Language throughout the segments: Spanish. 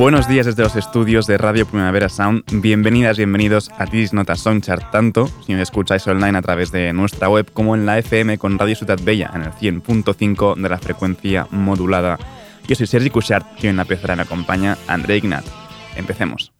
Buenos días desde los estudios de Radio Primavera Sound. Bienvenidas, bienvenidos a Tis Nota Songchart, tanto si me escucháis online a través de nuestra web como en la FM con Radio Ciudad Bella en el 100.5 de la frecuencia modulada. Yo soy Sergi Cushart y en la pecera me acompaña André Ignat. Empecemos.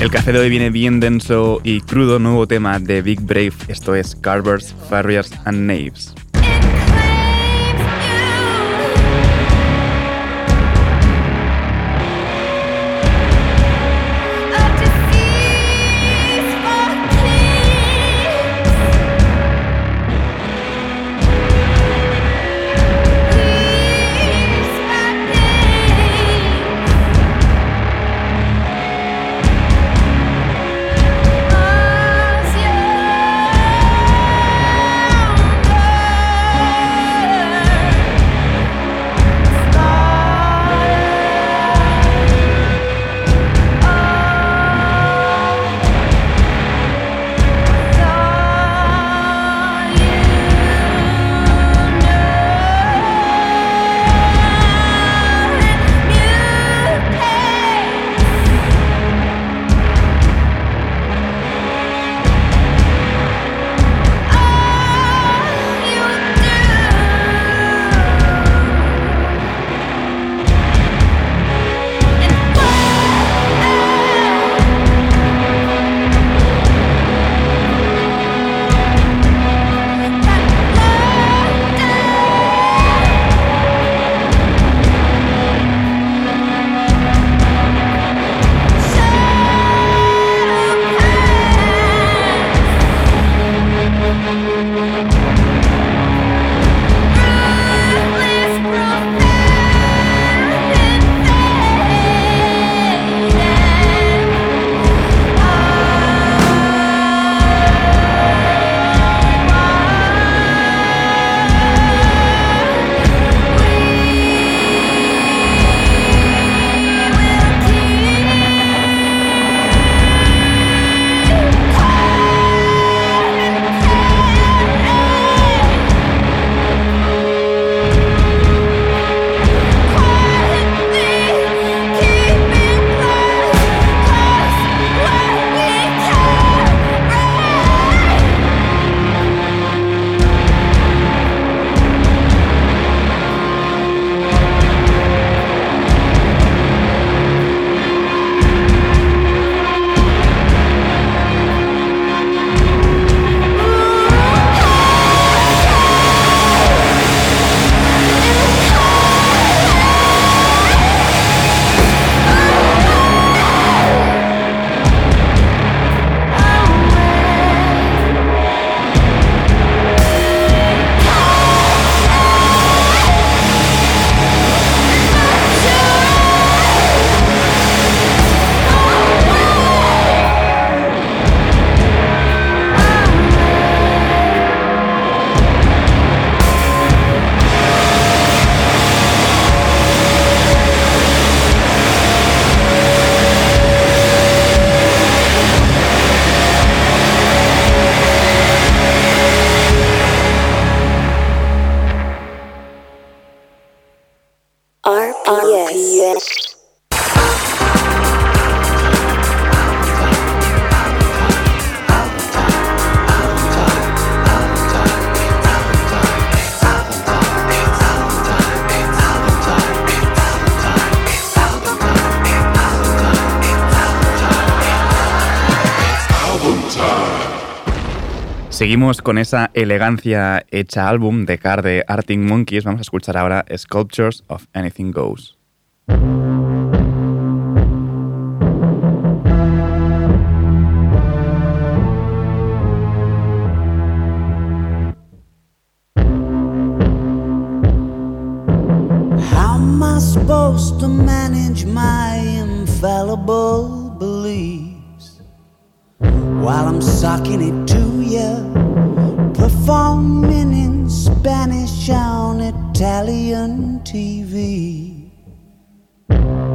El café de hoy viene bien denso y crudo, nuevo tema de Big Brave, esto es Carvers, Farriers and Knaves. Seguimos con esa elegancia hecha álbum de Car de Arctic Monkeys. Vamos a escuchar ahora Sculptures of Anything Goes. Supposed to manage my infallible beliefs while I'm sucking it to Performing in Spanish on Italian TV.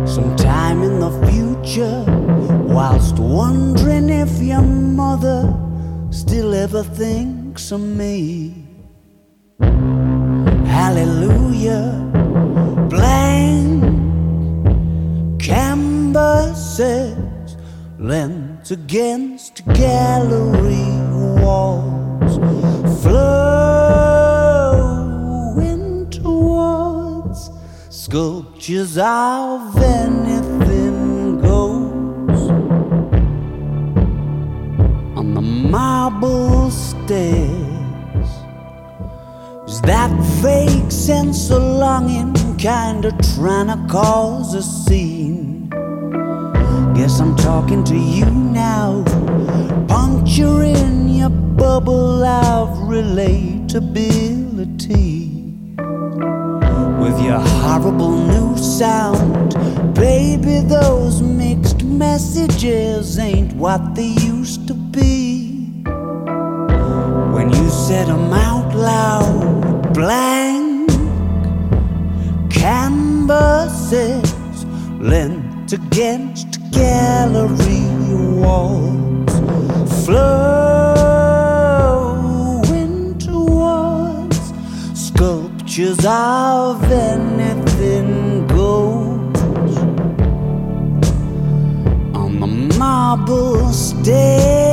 Sometime in the future, whilst wondering if your mother still ever thinks of me. Hallelujah, blank canvases lent against gallery walls, flowing towards sculptures of anything goes on the marble stairs. Is that fake sense of longing kinda trying to cause a scene? Guess I'm talking to you now, puncturing your bubble of relatability. With your horrible new sound, baby, those mixed messages ain't what they used to be. When you said them out loud, blank canvases lent against gallery walls, flowing towards sculptures of anything goes. On the marble stairs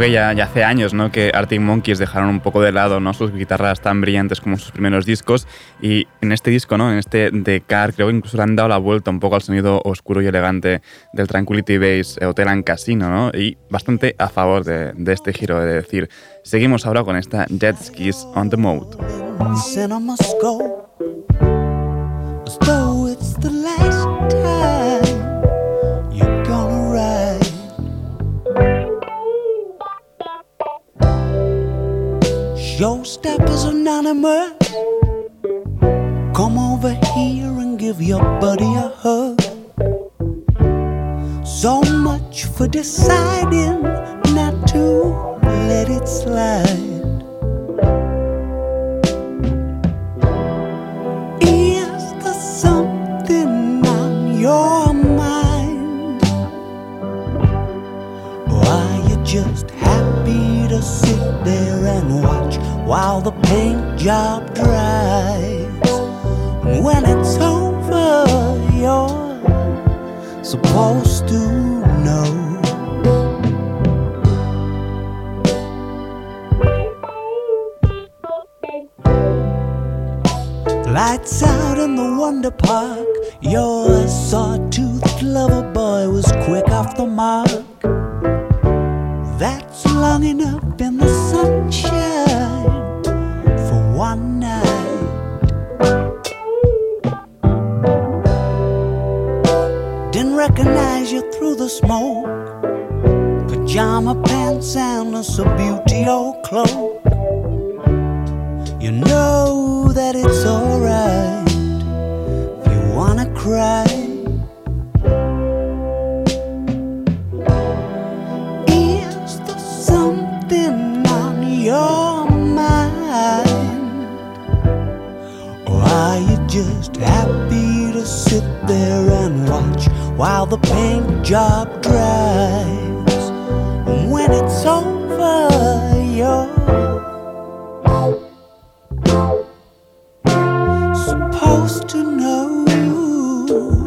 que ya, ya hace años ¿no? que Arctic Monkeys dejaron un poco de lado ¿no? sus guitarras tan brillantes como sus primeros discos y en este disco, ¿no? en este The Car, creo que incluso le han dado la vuelta un poco al sonido oscuro y elegante del Tranquility Base Hotel and Casino ¿no? y bastante a favor de, de este giro de decir. Seguimos ahora con esta Jet Skis on the Mode. though it's the last time Showstoppers Anonymous, come over here and give your buddy a hug. So much for deciding not to let it slide. supposed to know.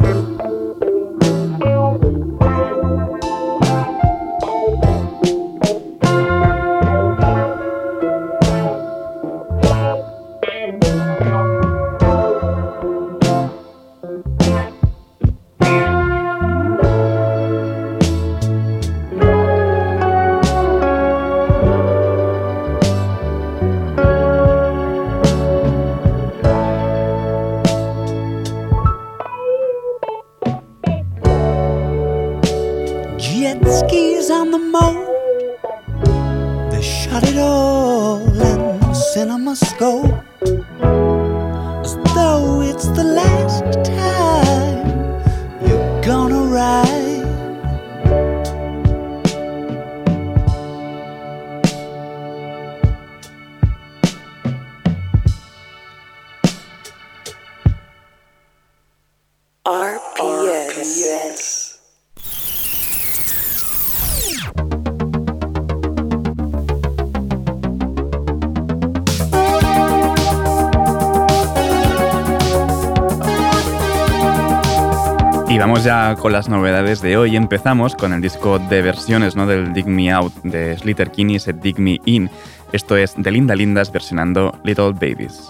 con las novedades de hoy empezamos con el disco de versiones ¿no? del Dig Me Out de Slither Kinney, se Dig Me In. Esto es de Linda Lindas versionando Little Babies.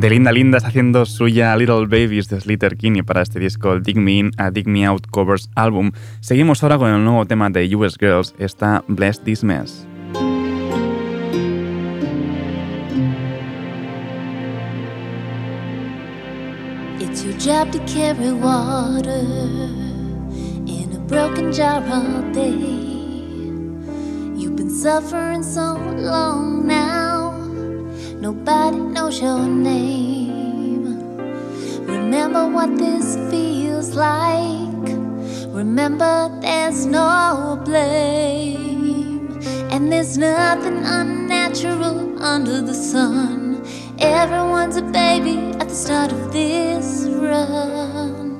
de Linda Linda está haciendo suya Little Babies de Slater Kinney para este disco Dig Me In a Dig Me Out Covers Album. Seguimos ahora con el nuevo tema de US Girls, esta Bless This Mess. It's your job to carry water in a broken jar all day. You've been suffering so long now. Nobody knows your name. Remember what this feels like. Remember, there's no blame, and there's nothing unnatural under the sun. Everyone's a baby at the start of this run.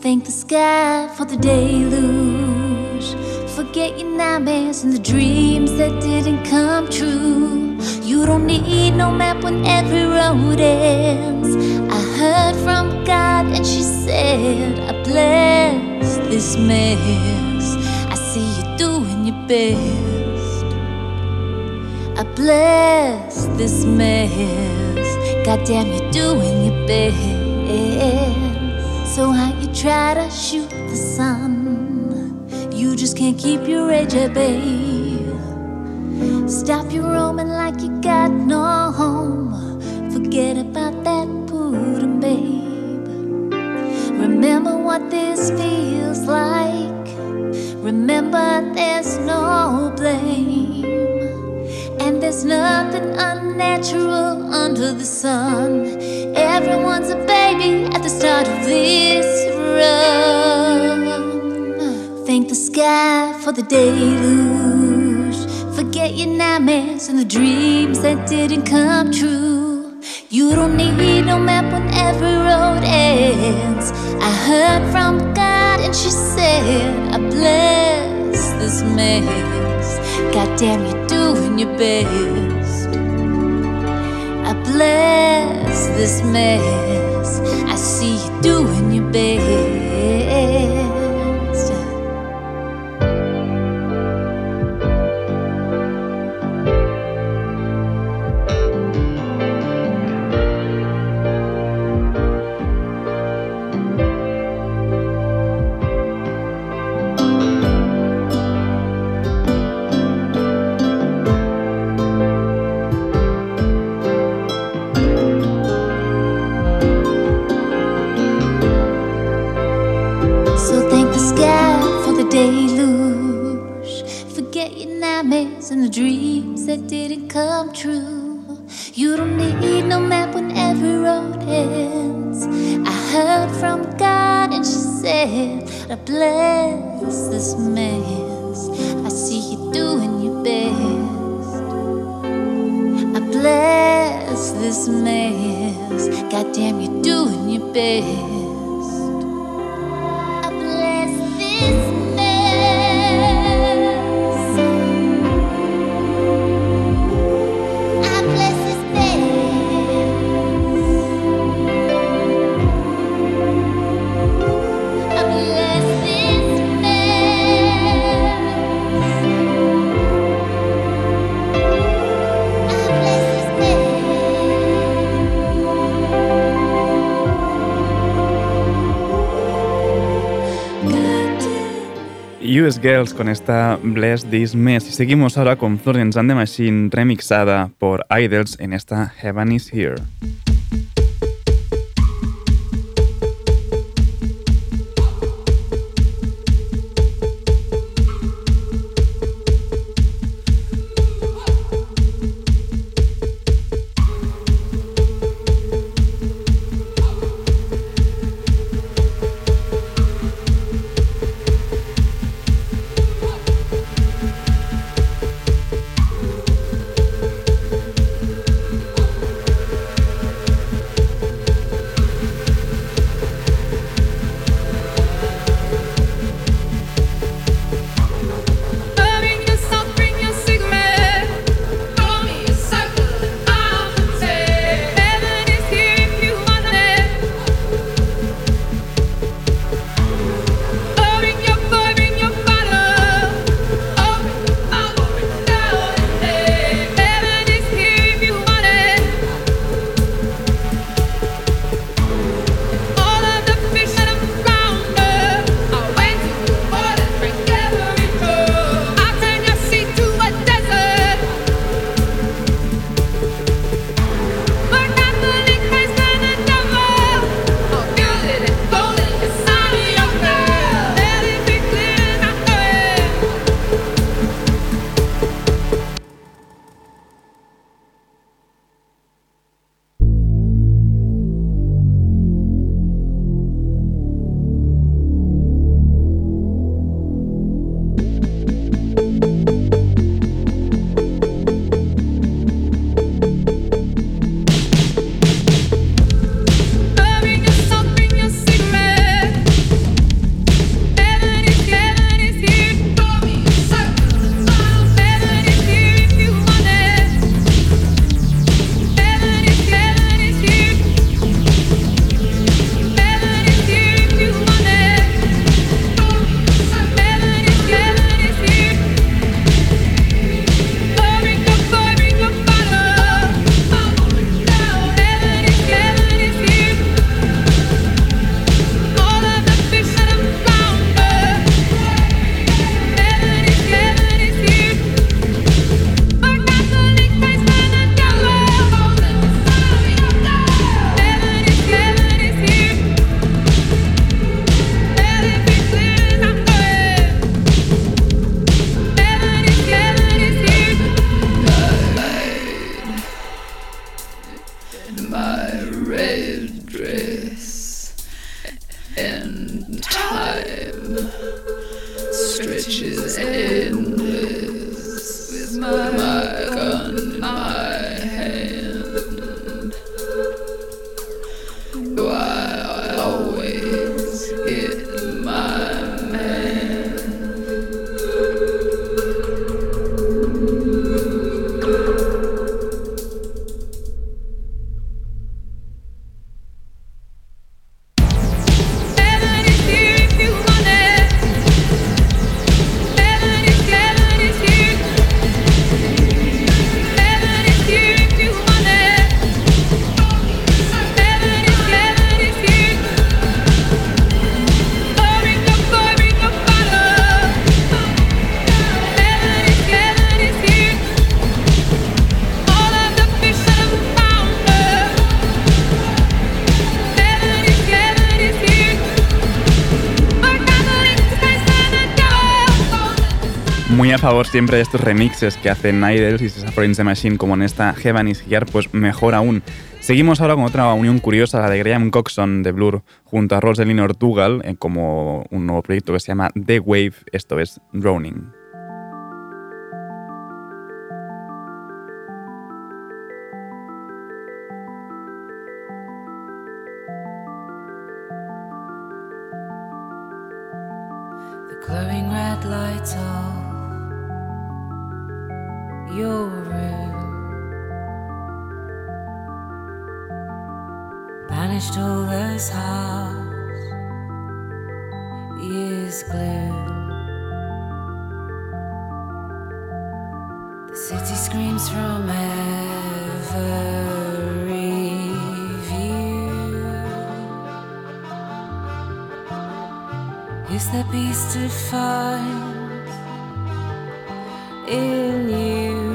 Thank the sky for the deluge. Forget your nightmares and the dreams that didn't come true. You don't need no map when every road ends. I heard from God and she said, I bless this mess. I see you doing your best. I bless this mess. Goddamn, you're doing your best. So how you try to shoot the sun? You just can't keep your rage at bay. Stop your roaming like you got no home. Forget about that pudding, babe. Remember what this feels like. Remember, there's no blame. And there's nothing unnatural under the sun. Everyone's a baby at the start of this run. Thank the sky for the deluge. Forget your nightmares and the dreams that didn't come true. You don't need no map when every road ends. I heard from God and she said, I bless this mess. Goddamn, you're doing your best. I bless this mess. I see you doing your best. US Girls con esta Bless This Mess. Y seguimos ahora con Florence and the Machine remixada por Idols en esta Heaven is Here. Favor siempre de estos remixes que hacen Idols y Sasa Friends the Machine, como en esta Heaven is Here, pues mejor aún. Seguimos ahora con otra unión curiosa, la de Graham Coxon de Blur junto a Rosalind Ortugal, eh, como un nuevo proyecto que se llama The Wave, esto es Drowning. Glowing red lights your room banished all those half years gloom. The city screams from every view. Is there peace to find in you?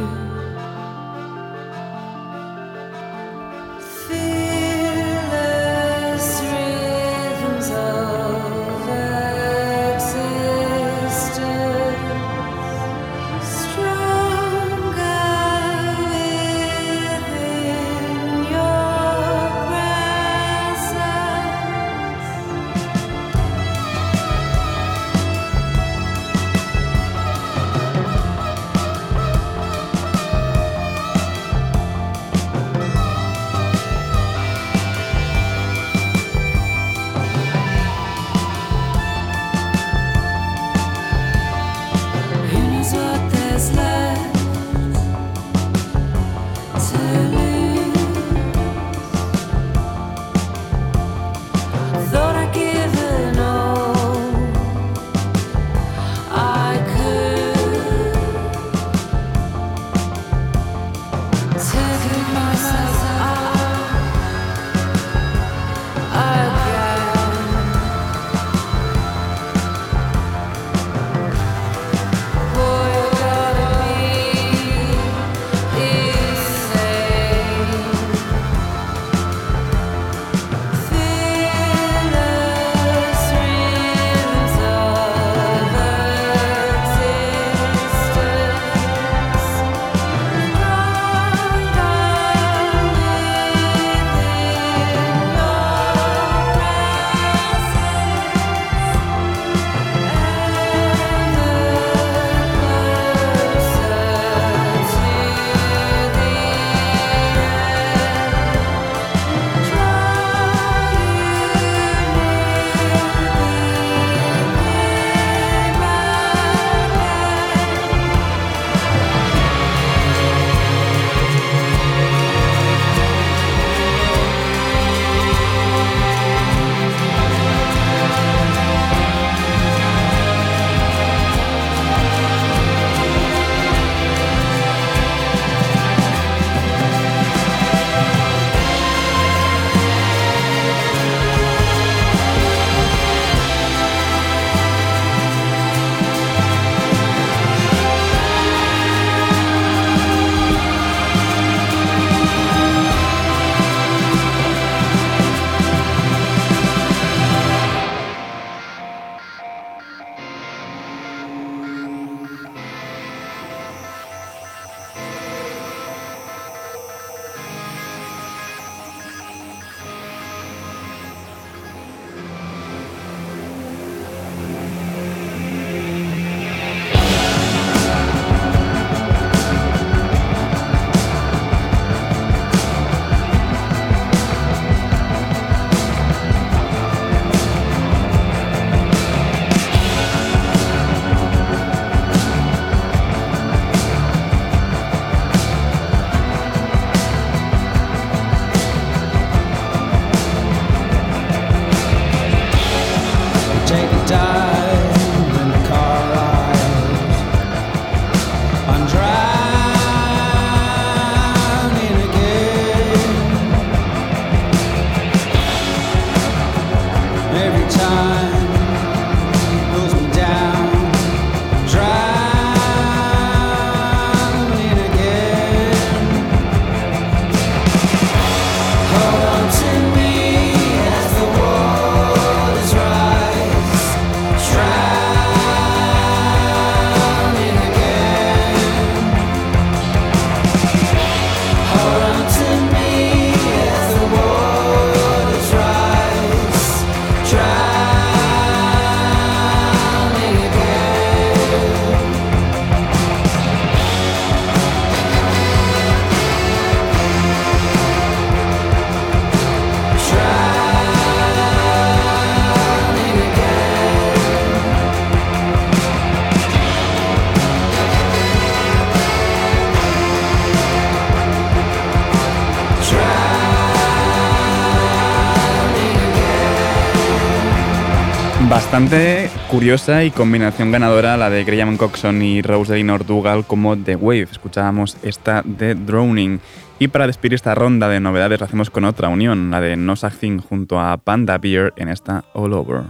Bastante curiosa y combinación ganadora la de Graham Coxon y Rosalie Ordugal como The Wave. Escuchábamos esta de Drowning. Y para despedir esta ronda de novedades lo hacemos con otra unión, la de No Such Thing junto a Panda Beer en esta All Over.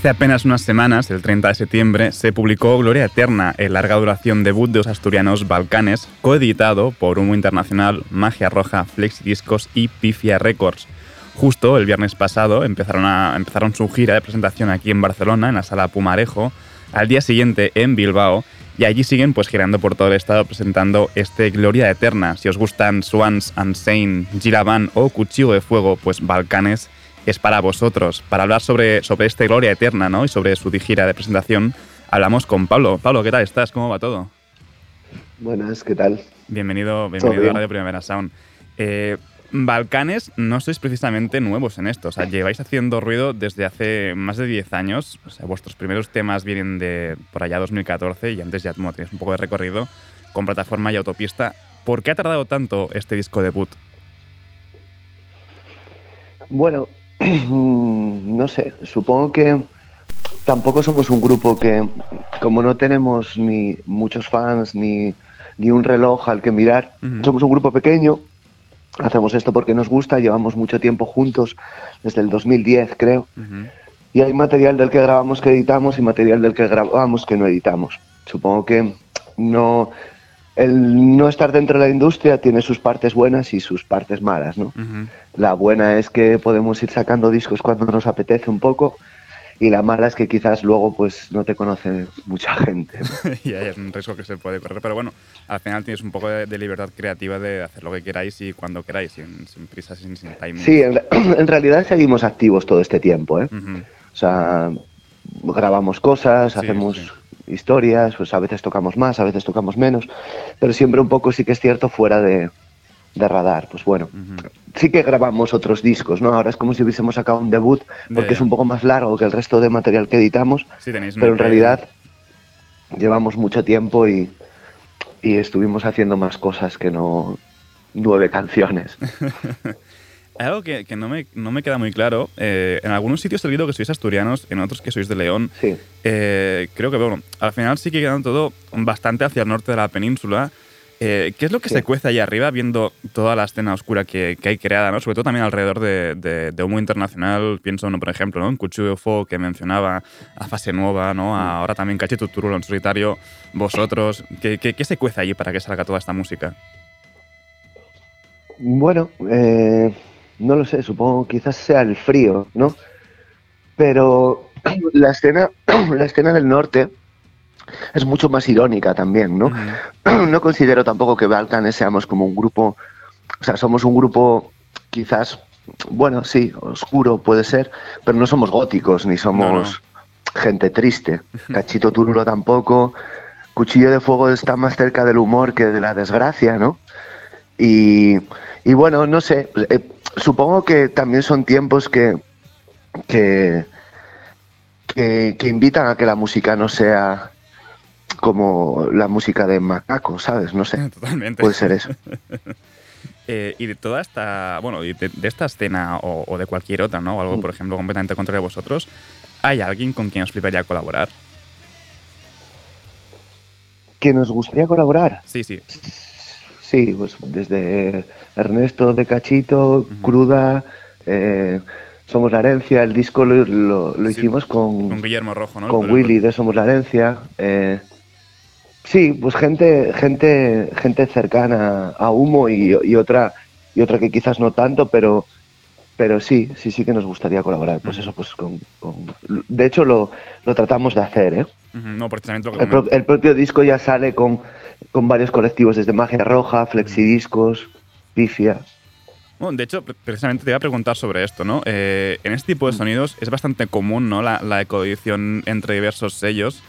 Hace apenas unas semanas, el 30 de septiembre, se publicó Gloria Eterna, el larga duración debut de los asturianos Balcanes, coeditado por Humo Internacional, Magia Roja, Flexi Discos y Pifia Records. Justo el viernes pasado empezaron, empezaron su gira de presentación aquí en Barcelona, en la sala Pumarejo, al día siguiente en Bilbao, y allí siguen pues girando por todo el estado presentando este Gloria Eterna. Si os gustan Swans, Unsane, Giraban o Cuchillo de Fuego, pues Balcanes es para vosotros. Para hablar sobre, sobre este Gloria Eterna ¿no? y sobre su gira de presentación, hablamos con Pablo. Pablo, ¿qué tal estás? ¿Cómo va todo? Buenas, ¿qué tal? Bienvenido, bienvenido a bien. Radio Primavera Sound. Eh, Balcanes no sois precisamente nuevos en esto, o sea, lleváis haciendo ruido desde hace más de 10 años, o sea, vuestros primeros temas vienen de por allá 2014 y antes ya bueno, tenéis un poco de recorrido con plataforma y autopista. ¿Por qué ha tardado tanto este disco debut? Bueno, no sé, supongo que tampoco somos un grupo que, como no tenemos ni muchos fans ni, ni un reloj al que mirar, somos un grupo pequeño, hacemos esto porque nos gusta, llevamos mucho tiempo juntos, desde el 2010 creo, y hay material del que grabamos que editamos y material del que grabamos que no editamos. Supongo que no el no estar dentro de la industria tiene sus partes buenas y sus partes malas, ¿no? La buena es que podemos ir sacando discos cuando nos apetece un poco y la mala es que quizás luego pues no te conoce mucha gente. ¿no? y es un riesgo que se puede correr. Pero bueno, al final tienes un poco de, de libertad creativa de hacer lo que queráis y cuando queráis, sin, sin prisa, sin, sin timing. Sí, en, en realidad seguimos activos todo este tiempo, ¿eh? O sea, grabamos cosas, Sí, hacemos sí. Historias, pues a veces tocamos más, a veces tocamos menos, pero siempre un poco sí que es cierto fuera de, de radar. Pues bueno, sí que grabamos otros discos, ¿no? Ahora es como si hubiésemos sacado un debut porque es un poco más largo que el resto de material que editamos, Sí, pero en realidad llevamos mucho tiempo y, y estuvimos haciendo más cosas que no nueve canciones. Hay algo que, que no, me, no me queda muy claro. eh, en algunos sitios he leído que sois asturianos, en otros que sois de León. Sí. Eh, creo que, bueno, al final sí que quedan todo bastante hacia el norte de la península. Eh, ¿Qué es lo que Sí. se cuece allá arriba viendo toda la escena oscura que, que hay creada, ¿no? sobre todo también alrededor de, de, de Humo Internacional? Pienso, ¿no? por ejemplo, ¿no? en Cuchillo de Fuego que mencionaba, a Fase Nueva, ¿no? ahora también Cachito Turulo en solitario, vosotros. ¿Qué, qué, qué se cuece allí para que salga toda esta música? Bueno, eh, no lo sé, supongo quizás sea el frío, ¿no? Pero la escena, la escena del norte es mucho más irónica también, ¿no? No considero tampoco que Balcanes seamos como un grupo, o sea, somos un grupo quizás, bueno, sí, oscuro puede ser, pero no somos góticos ni somos gente triste. Cachito Turulo tampoco. Cuchillo de Fuego está más cerca del humor que de la desgracia, ¿no? Y, y bueno, no sé, eh, supongo que también son tiempos que, que, que, que invitan a que la música no sea como la música de macaco, ¿sabes? No sé, Totalmente. puede ser eso. Eh, y de toda esta, bueno, de, de esta escena o, o de cualquier otra, ¿no? O algo, por ejemplo, completamente contrario a vosotros, ¿hay alguien con quien os fliparía colaborar? ¿Que nos gustaría colaborar? Sí, sí. Sí, pues desde Ernesto de Cachito, Cruda, eh, Somos la Herencia, el disco lo, lo- lo Sí, hicimos con, Con Guillermo Rojo, ¿no? con Pero- Willy de Somos la Herencia. eh, sí, pues gente, gente, gente cercana a Humo y, y otra y otra que quizás no tanto, pero pero sí, sí, sí que nos gustaría colaborar. Pues eso, pues con, con- de hecho lo, lo tratamos de hacer, ¿eh? No, precisamente lo que El, pro- el propio disco ya sale con, con varios colectivos, desde Magia Roja, Flexidiscos, Pifia. Bueno, de hecho, pre- precisamente te iba a preguntar sobre esto, ¿no? Eh, en este tipo de sonidos es bastante común, ¿no? La, la ecoedición entre diversos sellos.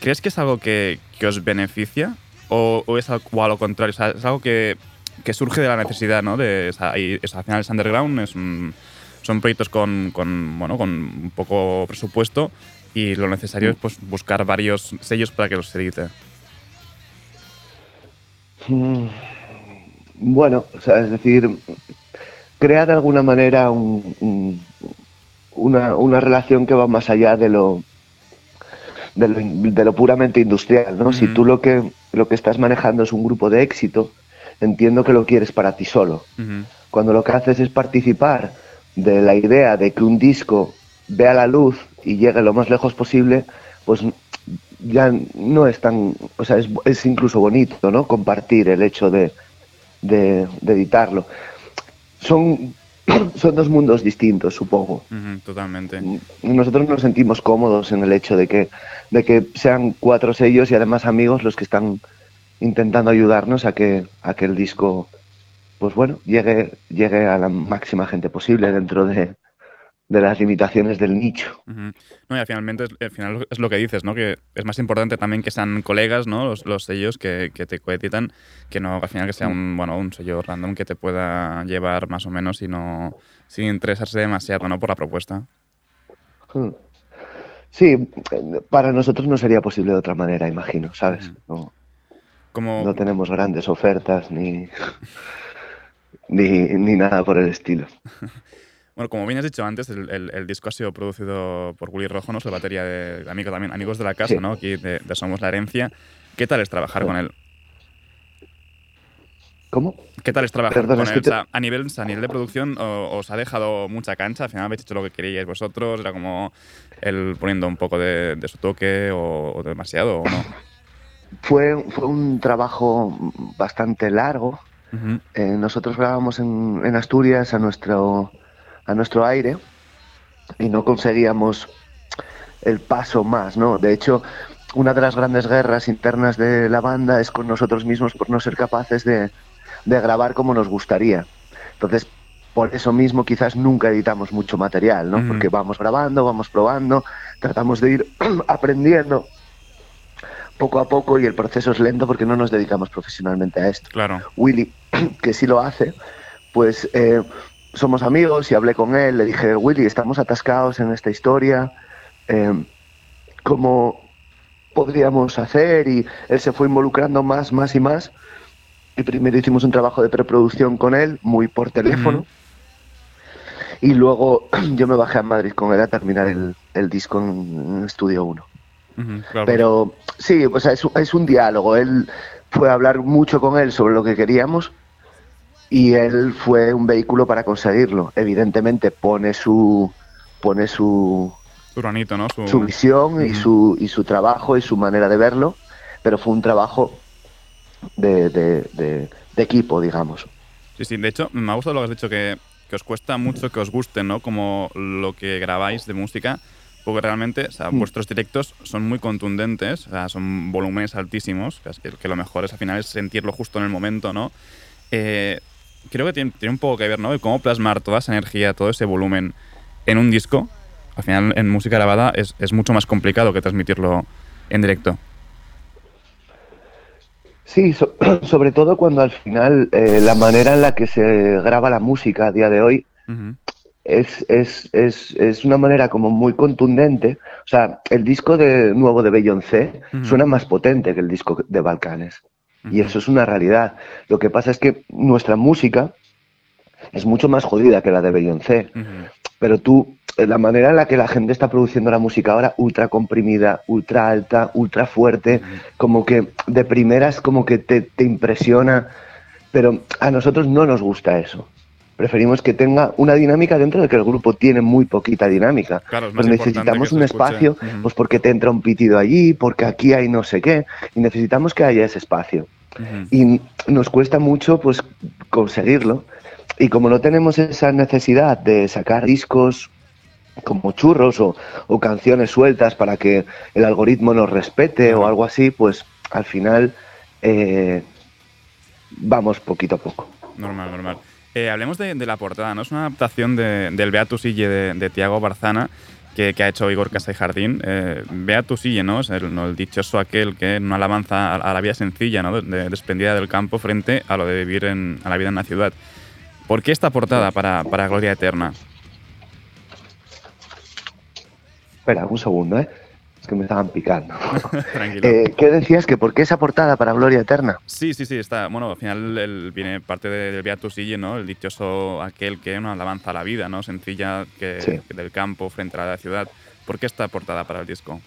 ¿Crees que es algo que, que os beneficia? ¿O, o es al- o a lo contrario? O sea, es algo que, que surge de la necesidad, ¿no? De, y- al final es underground, es un- son proyectos con, con, bueno, con poco presupuesto y lo necesario es pues, buscar varios sellos para que los edite. Mm, Bueno, o sea, es decir, crea de alguna manera un- un- una, una relación que va más allá de lo, de lo, in- de lo puramente industrial, ¿no? Si tú lo que, lo que estás manejando es un grupo de éxito, entiendo que lo quieres para ti solo. Cuando lo que haces es participar de la idea de que un disco vea la luz y llegue lo más lejos posible, pues ya no es tan, o sea, es, es incluso bonito, ¿no? Compartir el hecho de, de- de editarlo. Son, son dos mundos distintos, supongo. Totalmente. Nosotros nos sentimos cómodos en el hecho de que, de que sean cuatro sellos y además amigos los que están intentando ayudarnos a que, a que el disco, pues bueno, llegue, llegue a la máxima gente posible dentro de, de las limitaciones del nicho. No, y al, finalmente es, al final es lo que dices, ¿no? Que es más importante también que sean colegas, ¿no? Los, los sellos que, que te coeditan, que no al final que sea un, bueno, un sello random que te pueda llevar más o menos y no sin interesarse demasiado, ¿no? Por la propuesta. Hmm. Sí, para nosotros no sería posible de otra manera, imagino, ¿sabes? No, Como, no tenemos grandes ofertas ni, ni, ni nada por el estilo. Bueno, como bien has dicho antes, el, el- el disco ha sido producido por Willy Rojo, ¿no? Es la batería de, amigo también, amigos de la casa, Sí. ¿no? Aquí de, de Somos la Herencia. ¿Qué tal es trabajar con él? ¿Cómo? ¿Qué tal es trabajar Perdón, con es él? que te- O sea, a, nivel, a nivel de producción, o- ¿os ha dejado mucha cancha? Al final habéis hecho lo que queríais vosotros, era como él poniendo un poco de, de su toque o, o demasiado, ¿o no? Fue, fue un trabajo bastante largo. Eh, nosotros grabamos en, en Asturias a nuestro, a nuestro aire y no conseguíamos el paso más, ¿no? De hecho, una de las grandes guerras internas de la banda es con nosotros mismos por no ser capaces de, de grabar como nos gustaría. Entonces, por eso mismo quizás nunca editamos mucho material, ¿no? Ujú. Porque vamos grabando, vamos probando, tratamos de ir aprendiendo poco a poco y el proceso es lento porque no nos dedicamos profesionalmente a esto. Claro. Willy, que sí lo hace, pues eh, somos amigos y hablé con él, le dije, Willy, estamos atascados en esta historia, eh, ¿cómo podríamos hacer? Y él se fue involucrando más, más y más. Y primero hicimos un trabajo de preproducción con él, muy por teléfono. Ujú. Y luego yo me bajé a Madrid con él a terminar el, el disco en, Estudio 1. Ujú, claro. Pero sí, o sea, es, es un diálogo. Él fue a hablar mucho con él sobre lo que queríamos y él fue un vehículo para conseguirlo. Evidentemente pone su pone su, Su granito, ¿no? Su, su visión y su y su trabajo y su manera de verlo, pero fue un trabajo de, de- de- de equipo, digamos. Sí, sí. De hecho, me ha gustado lo que has dicho, que, que os cuesta mucho que os guste, ¿no? Como lo que grabáis de música, porque realmente, o sea, Mm. vuestros directos son muy contundentes, o sea, son volúmenes altísimos, que lo mejor es al final es sentirlo justo en el momento, ¿no? Eh, creo que tiene, tiene un poco que ver, ¿no? De cómo plasmar toda esa energía, todo ese volumen en un disco. Al final, en música grabada es, es mucho más complicado que transmitirlo en directo. Sí, so- sobre todo cuando al final eh, la manera en la que se graba la música a día de hoy es, es, es, es una manera como muy contundente. O sea, el disco de, nuevo de Beyoncé Ujú. suena más potente que el disco de Balcanes. Y eso es una realidad. Lo que pasa es que nuestra música es mucho más jodida que la de Beyoncé. Pero tú, eh, la manera en la que la gente está produciendo la música ahora, ultra comprimida, ultra alta, ultra fuerte, como que de primeras como que te, te impresiona, pero a nosotros no nos gusta eso. Preferimos que tenga una dinámica dentro de que el grupo tiene muy poquita dinámica. Claro, es más Pero importante necesitamos un espacio, pues porque te entra un pitido allí, porque aquí hay no sé qué, y necesitamos que haya ese espacio. Y nos cuesta mucho pues conseguirlo. Y como no tenemos esa necesidad de sacar discos como churros o, o canciones sueltas para que el algoritmo nos respete o algo así pues al final eh, vamos poquito a poco. Normal, normal. Eh, hablemos de, la portada, ¿no? Es una adaptación de- del Beatus Ille de, Tiago Barzana que, ha hecho Igor Casa y Jardín. Eh, Beatus Ille, ¿no? Es el, dichoso aquel que en una alabanza a, la vida sencilla, ¿no? De- de- desprendida del campo frente a lo de vivir en, a la vida en la ciudad. ¿Por qué esta portada para, para Gloria Eterna? espera un segundo ¿eh? Que me estaban picando Tranquilo. Eh, ¿qué decías? que por qué esa portada para Gloria Eterna? Sí, sí, sí, está. Bueno, al final el- viene parte de- del Beatus Ille, ¿no? El dichoso aquel que una alabanza a la vida, ¿no? Sencilla que, Sí. que del campo frente a la ciudad. ¿Por qué esta portada para el disco?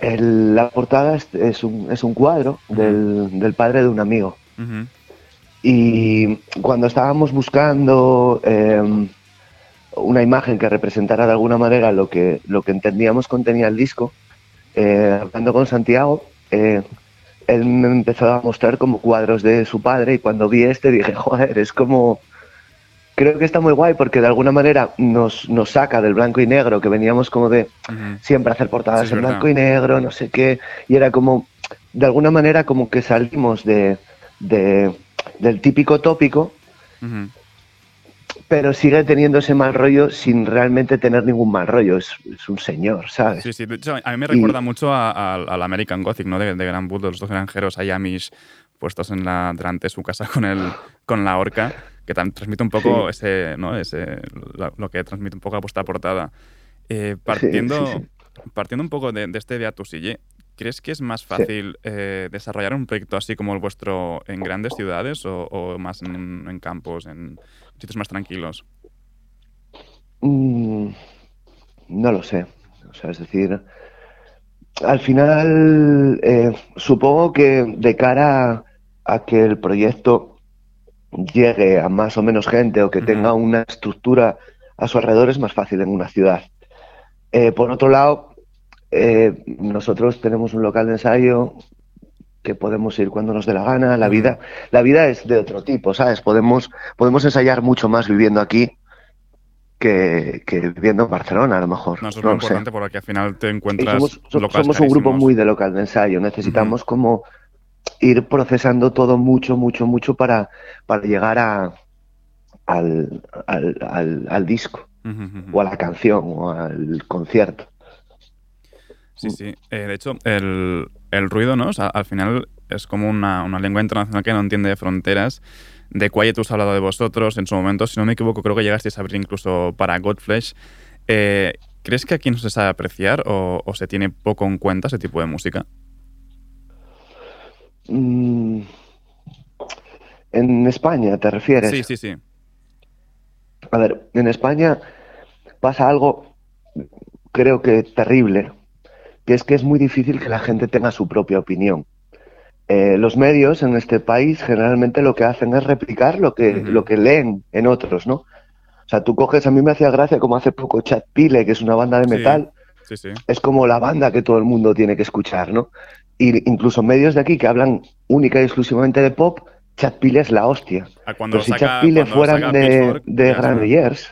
El- la portada es, es un, es un cuadro del, del padre de un amigo. Y cuando estábamos buscando eh, una imagen que representara de alguna manera lo que, lo que entendíamos contenía el disco, eh, hablando con Santiago, eh, él me empezó a mostrar como cuadros de su padre y cuando vi este dije, joder, es como... Creo que está muy guay porque de alguna manera nos, nos saca del blanco y negro, que veníamos como de Ujú. siempre hacer portadas Sí, en blanco y negro, no sé qué, y era como, de alguna manera como que salimos de, de- del típico tópico, Ujú. Pero sigue teniendo ese mal rollo sin realmente tener ningún mal rollo, es, es un señor, ¿sabes? Sí, sí. De hecho, a mí me Y- recuerda mucho a- a- al American Gothic, ¿no? De, de Gran Bull, de los dos granjeros ahí Amish puestos en la, delante de su casa con, el, con la horca, que transmite un poco ese, ¿no? ese, lo, lo que transmite un poco a vuestra portada. Eh, partiendo, sí, sí. partiendo un poco de, de este Beatusille, ¿crees que es más fácil eh, desarrollar un proyecto así como el vuestro en grandes ciudades o, o más en, en campos, en sitios más tranquilos? Mm, no lo sé. O sea, es decir, al final eh, supongo que de cara a que el proyecto llegue a más o menos gente o que tenga una estructura a su alrededor es más fácil en una ciudad. Eh, por otro lado, eh, nosotros tenemos un local de ensayo que podemos ir cuando nos dé la gana. La vida, la vida es de otro tipo, ¿sabes? Podemos, podemos ensayar mucho más viviendo aquí que, que viviendo en Barcelona, a lo mejor. No, eso es No muy lo sé. importante porque al final te Y encuentras somos, so- un grupo muy de local de ensayo. Necesitamos como ir procesando todo mucho, mucho, mucho para, para llegar a, al, al, al- al disco, o a la canción, o al concierto. Sí, sí. Eh, de hecho, el, el ruido, ¿no? O sea, al final es como una, una lengua internacional que no entiende de fronteras. De Quiet has hablado de vosotros en su momento. Si no me equivoco, creo que llegasteis a abrir incluso para Godflesh. Eh, ¿Crees que aquí no se sabe apreciar o, o se tiene poco en cuenta ese tipo de música? Mm, en España, ¿te refieres? Sí, sí, sí. A ver, en España pasa algo, creo que terrible, que es que es muy difícil que la gente tenga su propia opinión. Eh, los medios en este país generalmente lo que hacen es replicar lo que, lo que leen en otros, ¿no? O sea, tú coges, a mí me hacía gracia como hace poco Chat Pile, que es una banda de metal, Sí, sí. es como la banda que todo el mundo tiene que escuchar, ¿no? Y incluso medios de aquí que hablan única y exclusivamente de pop, Chat Pile es la hostia. Ah, Pero si saca- Chat Pile fueran de, de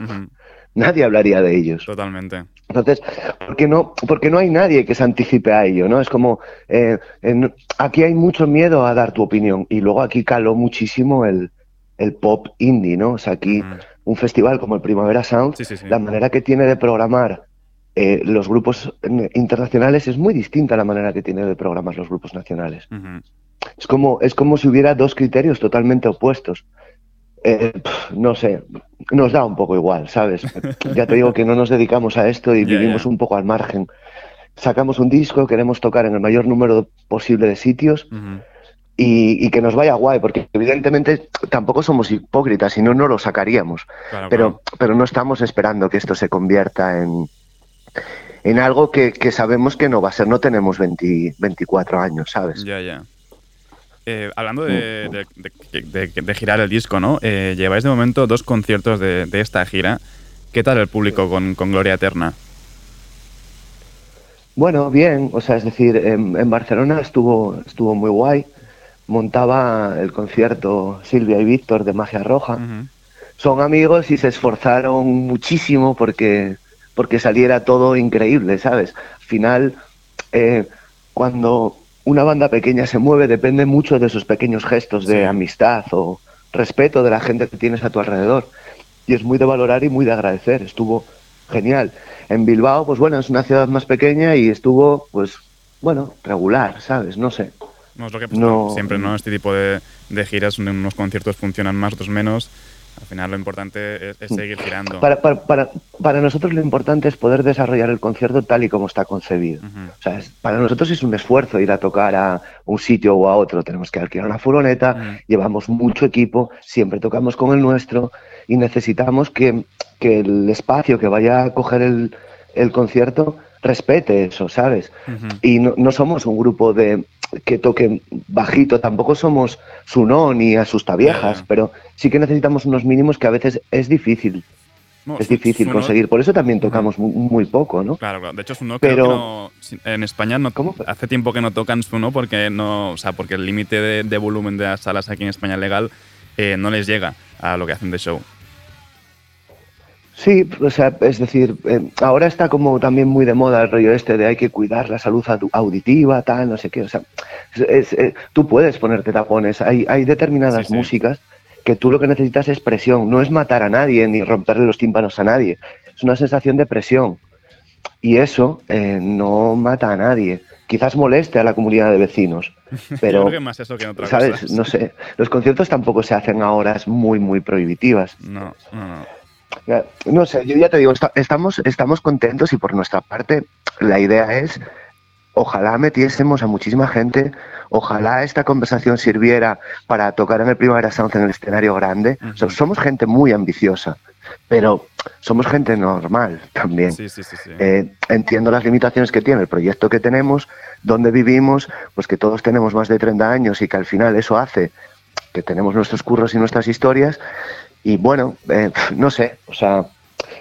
Ujú, nadie hablaría de ellos. Totalmente. Entonces, porque no, porque no hay nadie que se anticipe a ello, ¿no? Es como, eh, en- aquí hay mucho miedo a dar tu opinión y luego aquí caló muchísimo el, el pop indie, ¿no? O sea, aquí un festival como el Primavera Sound, Sí, sí, sí. la manera que tiene de programar eh, los grupos internacionales es muy distinta a la manera que tiene de programar los grupos nacionales. Es como, es como si hubiera dos criterios totalmente opuestos. Eh, no sé, nos da un poco igual, ¿sabes? Ya te digo que no nos dedicamos a esto y vivimos un poco al margen. Sacamos un disco, queremos tocar en el mayor número posible de sitios y, y que nos vaya guay, porque evidentemente tampoco somos hipócritas, si no, no lo sacaríamos. Claro, Pero, pero no estamos esperando que esto se convierta en, en algo que, que sabemos que no va a ser. No tenemos 20 24 años, ¿sabes? Ya, ya. Eh, hablando de, de- de- de- de girar el disco, ¿no? Eh, lleváis de momento dos conciertos de, de esta gira. ¿Qué tal el público con, con Gloria Eterna? Bueno, bien, o sea, es decir, en, en Barcelona estuvo, estuvo muy guay. Montaba el concierto Silvia y Víctor de Magia Roja. Son amigos y se esforzaron muchísimo porque, porque saliera todo increíble, ¿sabes? Al final, eh, cuando una banda pequeña se mueve, depende mucho de esos pequeños gestos de Sí. amistad o respeto de la gente que tienes a tu alrededor. Y es muy de valorar y muy de agradecer. Estuvo genial. En Bilbao, pues bueno, es una ciudad más pequeña y estuvo, pues, bueno, regular, ¿sabes? No sé. No, es lo que pasa No. siempre, ¿no? Este tipo de, de giras, unos conciertos funcionan más, otros menos. Al final lo importante es, es seguir girando. Para, para, para, para nosotros lo importante es poder desarrollar el concierto tal y como está concebido. Ujú. O sea, es- para nosotros es un esfuerzo ir a tocar a un sitio o a otro. Tenemos que alquilar una furgoneta, Mm. llevamos mucho equipo, siempre tocamos con el nuestro y necesitamos que, que el espacio que vaya a coger el, el concierto respete eso, ¿sabes? Y no, no somos un grupo de que toque bajito, tampoco somos Sunón ni Asustaviejas, ya. pero sí que necesitamos unos mínimos que a veces es difícil, No, es difícil Suno- conseguir. Por eso también tocamos mu- muy, poco, ¿no? Claro, claro. De hecho, Suno Pero- creo que no, en España no, ¿Cómo? hace tiempo que no tocan Suno porque no, o sea, porque el límite de, de volumen de las salas aquí en España legal eh, no les llega a lo que hacen de show. Sí, o sea, es decir, eh, ahora está como también muy de moda el rollo este de hay que cuidar la salud au- auditiva, tal, no sé qué. O sea, es- es, eh, tú puedes ponerte tapones. Hay, hay determinadas Sí, sí. músicas que tú lo que necesitas es presión. No es matar a nadie ni romperle los tímpanos a nadie. Es una sensación de presión. Y eso eh, no mata a nadie. Quizás moleste a la comunidad de vecinos, Yo pero, creo que más eso que otra ¿sabes? cosa. No sé. Los conciertos tampoco se hacen a horas muy, muy prohibitivas. No, no, no. No sé, yo ya te digo, esta- estamos, estamos contentos y por nuestra parte la idea es ojalá metiésemos a muchísima gente, ojalá esta conversación sirviera para tocar en el Primavera Sound en el escenario grande. O sea, somos gente muy ambiciosa, pero somos gente normal también. Sí, sí, sí, sí. Eh, entiendo las limitaciones que tiene el proyecto que tenemos, donde vivimos, pues que todos tenemos más de 30 años y que al final eso hace que tenemos nuestros curros y nuestras historias. Y bueno, eh, no sé, o sea,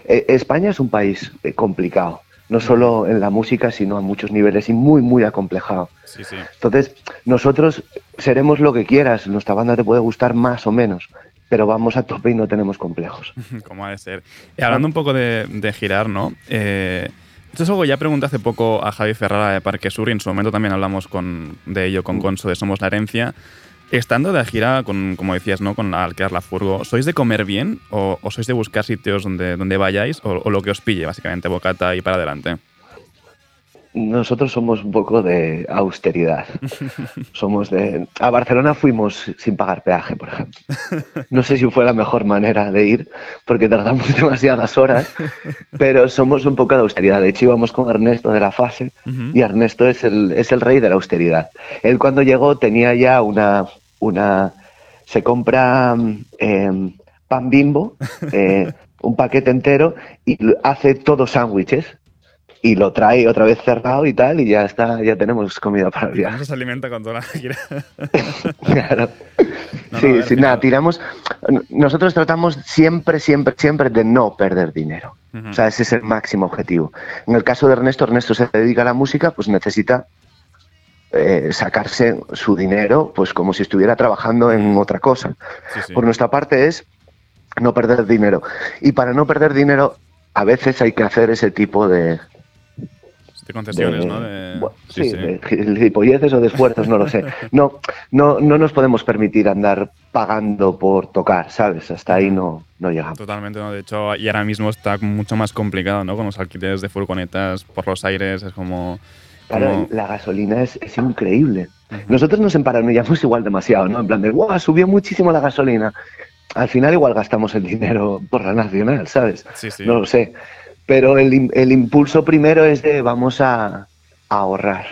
eh, España es un país eh, complicado, no solo en la música, sino a muchos niveles y muy, muy acomplejado. Sí, sí. Entonces, nosotros seremos lo que quieras, nuestra banda te puede gustar más o menos, pero vamos a tope y no tenemos complejos. Como ha de ser. Hablando un poco de, de girar, ¿no? Eh, esto es algo que ya pregunté hace poco a Javi Ferrara de Parque Sur y en su momento también hablamos con, de ello con Conso de Somos la Herencia. Estando de gira, con, como decías, ¿no? Con la alquear la furgo, ¿sois de comer bien o, o sois de buscar sitios donde, donde vayáis o, o lo que os pille, básicamente, bocata y para adelante? Nosotros somos un poco de austeridad. Somos de. A Barcelona fuimos sin pagar peaje, por ejemplo. No sé si fue la mejor manera de ir, porque tardamos demasiadas horas, pero somos un poco de austeridad. De hecho, íbamos con Ernesto de la fase y Ernesto es el, es el rey de la austeridad. Él, cuando llegó, tenía ya una. Una se compra em, pan bimbo, eh, un paquete entero, y hace todos sándwiches y lo trae otra vez cerrado y tal, y ya está, ya tenemos comida para el ¿Cómo viaje. se alimenta con toda la? Claro. No, sí, no, sí, nada, tiramos. Nosotros tratamos siempre, siempre, siempre de no perder dinero. Ujú. O sea, ese es el máximo objetivo. En el caso de Ernesto, Ernesto se dedica a la música, pues necesita eh, sacarse su dinero, pues como si estuviera trabajando en otra cosa. Sí, sí. Por nuestra parte es no perder dinero. Y para no perder dinero, a veces hay que hacer ese tipo de, De concesiones, de- ¿no? De- bu- sí, sí, sí. de gilipolleces o de esfuerzos, no lo sé. No, no, no nos podemos permitir andar pagando por tocar, ¿sabes? Hasta ahí no, no llegamos. Totalmente, ¿no? De hecho, y ahora mismo está mucho más complicado, ¿no? Con los alquileres de furgonetas por los aires, es como... Claro, la gasolina es, es increíble. Nosotros nos emparanoiamos igual demasiado, ¿no? En plan de, ¡guau! Subió muchísimo la gasolina. Al final igual gastamos el dinero por la nacional, ¿sabes? Sí, sí. No lo sé. Pero el, el impulso primero es de vamos a, a ahorrar.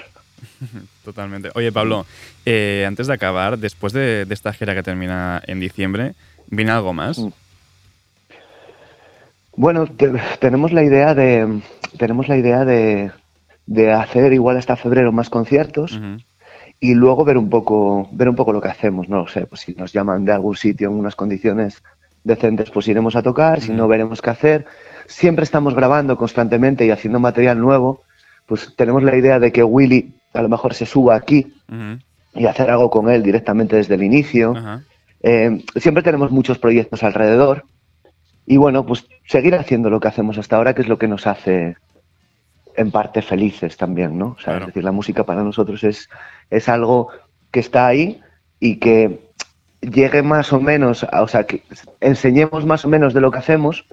Totalmente. Oye, Pablo, eh, antes de acabar, después de, de esta gira que termina en diciembre, ¿viene algo más? Mm. Bueno, te- tenemos la idea de tenemos la idea de, de hacer igual hasta febrero más conciertos y luego ver un poco ver un poco lo que hacemos. No lo sé, pues si nos llaman de algún sitio en unas condiciones decentes, pues iremos a tocar. Si no, veremos qué hacer. Siempre estamos grabando constantemente y haciendo material nuevo. Pues tenemos la idea de que Willy a lo mejor se suba aquí y hacer algo con él directamente desde el inicio. Eh, siempre tenemos muchos proyectos alrededor y bueno, pues seguir haciendo lo que hacemos hasta ahora, que es lo que nos hace en parte felices también, ¿no? O sea, Claro. es decir, la música para nosotros es, es algo que está ahí y que llegue más o menos, a- o sea, que enseñemos más o menos de lo que hacemos,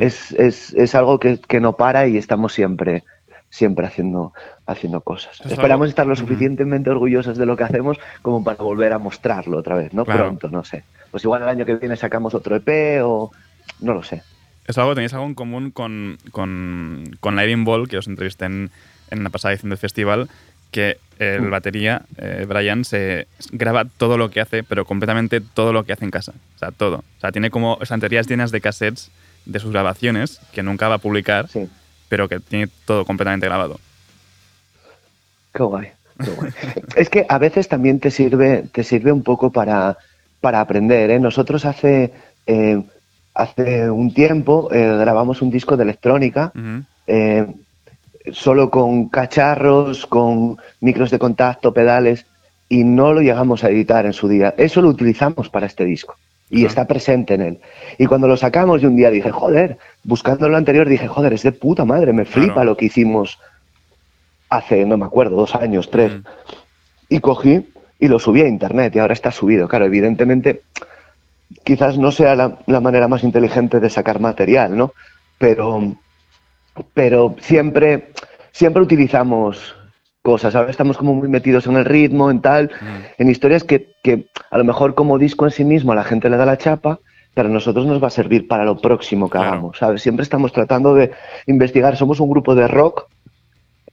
es, es, es algo que, que no para y estamos siempre siempre haciendo haciendo cosas. Es Esperamos algo- estar lo suficientemente orgullosos de lo que hacemos como para volver a mostrarlo otra vez, ¿no? Claro. Pronto, no sé. Pues igual el año que viene sacamos otro EP o no lo sé. ¿Es algo, tenéis algo en común con, con, con Lightning Ball, que os entrevisté en, en la pasada edición del festival, que el Mm. batería, eh, Brian, se graba todo lo que hace, pero completamente todo lo que hace en casa. O sea, todo. O sea, tiene como estanterías llenas de cassettes de sus grabaciones, que nunca va a publicar, Sí. pero que tiene todo completamente grabado. Qué guay. qué guay. es que a veces también te sirve, te sirve un poco para, para aprender. ¿eh? Nosotros hace, eh, hace un tiempo eh, grabamos un disco de electrónica eh, solo con cacharros, con micros de contacto, pedales, y no lo llegamos a editar en su día. Eso lo utilizamos para este disco y está presente en él. Y cuando lo sacamos de un día dije, joder, buscando lo anterior dije, joder, es de puta madre, me flipa Claro. lo que hicimos hace, no me acuerdo, dos años, tres. Y cogí y lo subí a internet y ahora está subido. Claro, evidentemente quizás no sea la, la manera más inteligente de sacar material, ¿no? Pero, pero siempre, siempre utilizamos cosas. Ahora estamos como muy metidos en el ritmo, en tal, en historias que, que a lo mejor como disco en sí mismo a la gente le da la chapa, pero a nosotros nos va a servir para lo próximo que Claro. hagamos, ¿sabes? Siempre estamos tratando de investigar. Somos un grupo de rock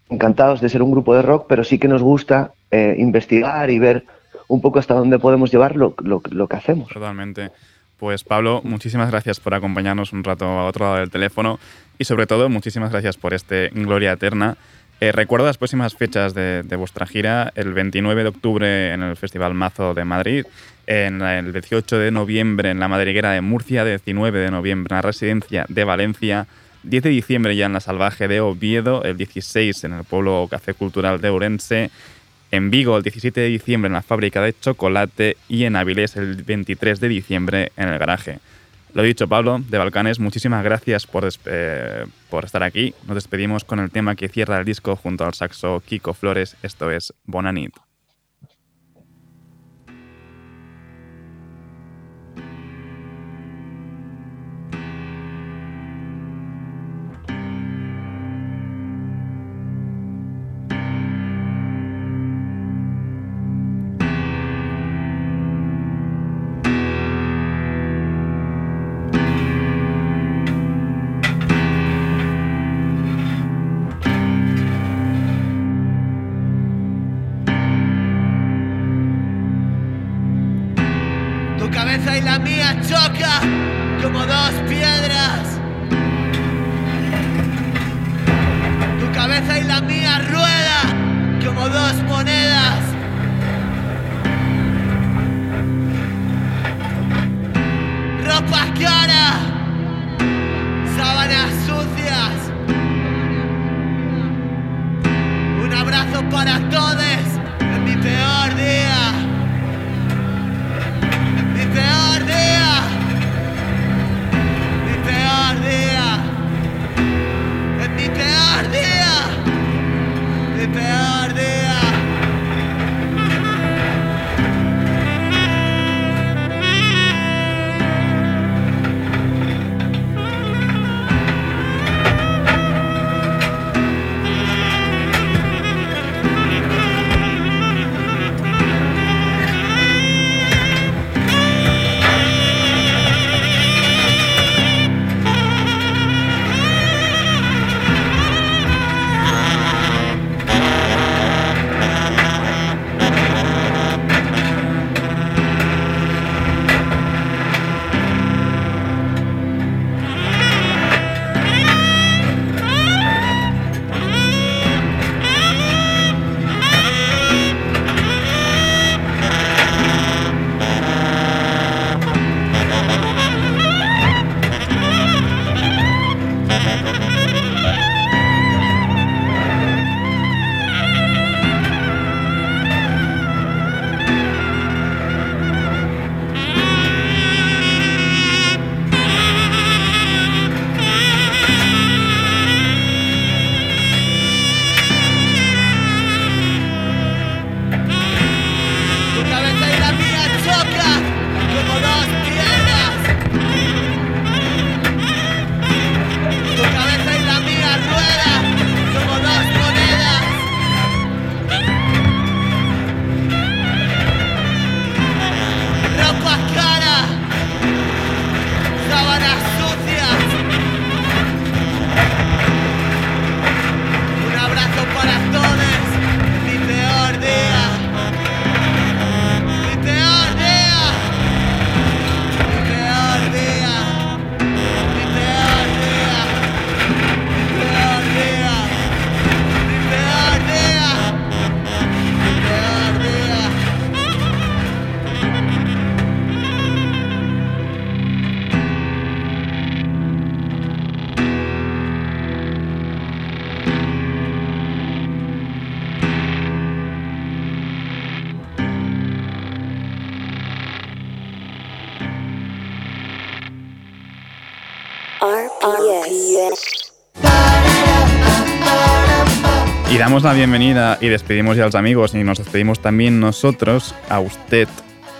encantados de ser un grupo de rock, pero sí que nos gusta eh, investigar y ver un poco hasta dónde podemos llevar lo, lo- que hacemos. Totalmente. Pues Pablo, muchísimas gracias por acompañarnos un rato a otro lado del teléfono y sobre todo muchísimas gracias por este Gloria Eterna. Eh, recuerdo las próximas fechas de, vuestra gira, el 29 de octubre en el Festival Mazo de Madrid, el 18 de noviembre en la Madriguera de Murcia, 19 de noviembre en la Residencia de Valencia, 10 de diciembre ya en la Salvaje de Oviedo, el 16 en el Pueblo Café Cultural de Ourense, en Vigo el 17 de diciembre en la fábrica de chocolate y en Avilés el 23 de diciembre en el garaje. Lo dicho, Pablo, de Balcanes, muchísimas gracias por, eh, por estar aquí. Nos despedimos con el tema que cierra el disco junto al saxo Kiko Flores. Esto es Bonanit. Damos la bienvenida y despedimos ya a los amigos y nos despedimos también nosotros a usted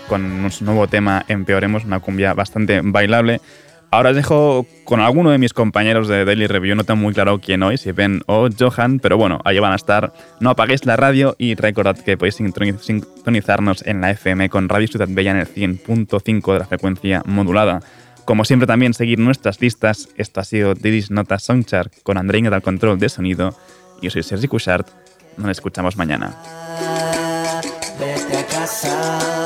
con nuestro nuevo tema Empeoremos, una cumbia bastante bailable. Ahora os dejo con alguno de mis compañeros de Daily Review, no tengo muy claro quién hoy, si Ben o Johan, pero bueno, ahí van a estar. No apaguéis la radio y recordad que podéis sintoni- sintonizarnos en la FM con Radio Ciudad Bella en el 100.5 de la frecuencia modulada. Como siempre también seguir nuestras listas, esto ha sido Didis Nota Songchart con Andreina al control de sonido Yo soy Sergi Cuixart. Nos escuchamos mañana. Vete a casa.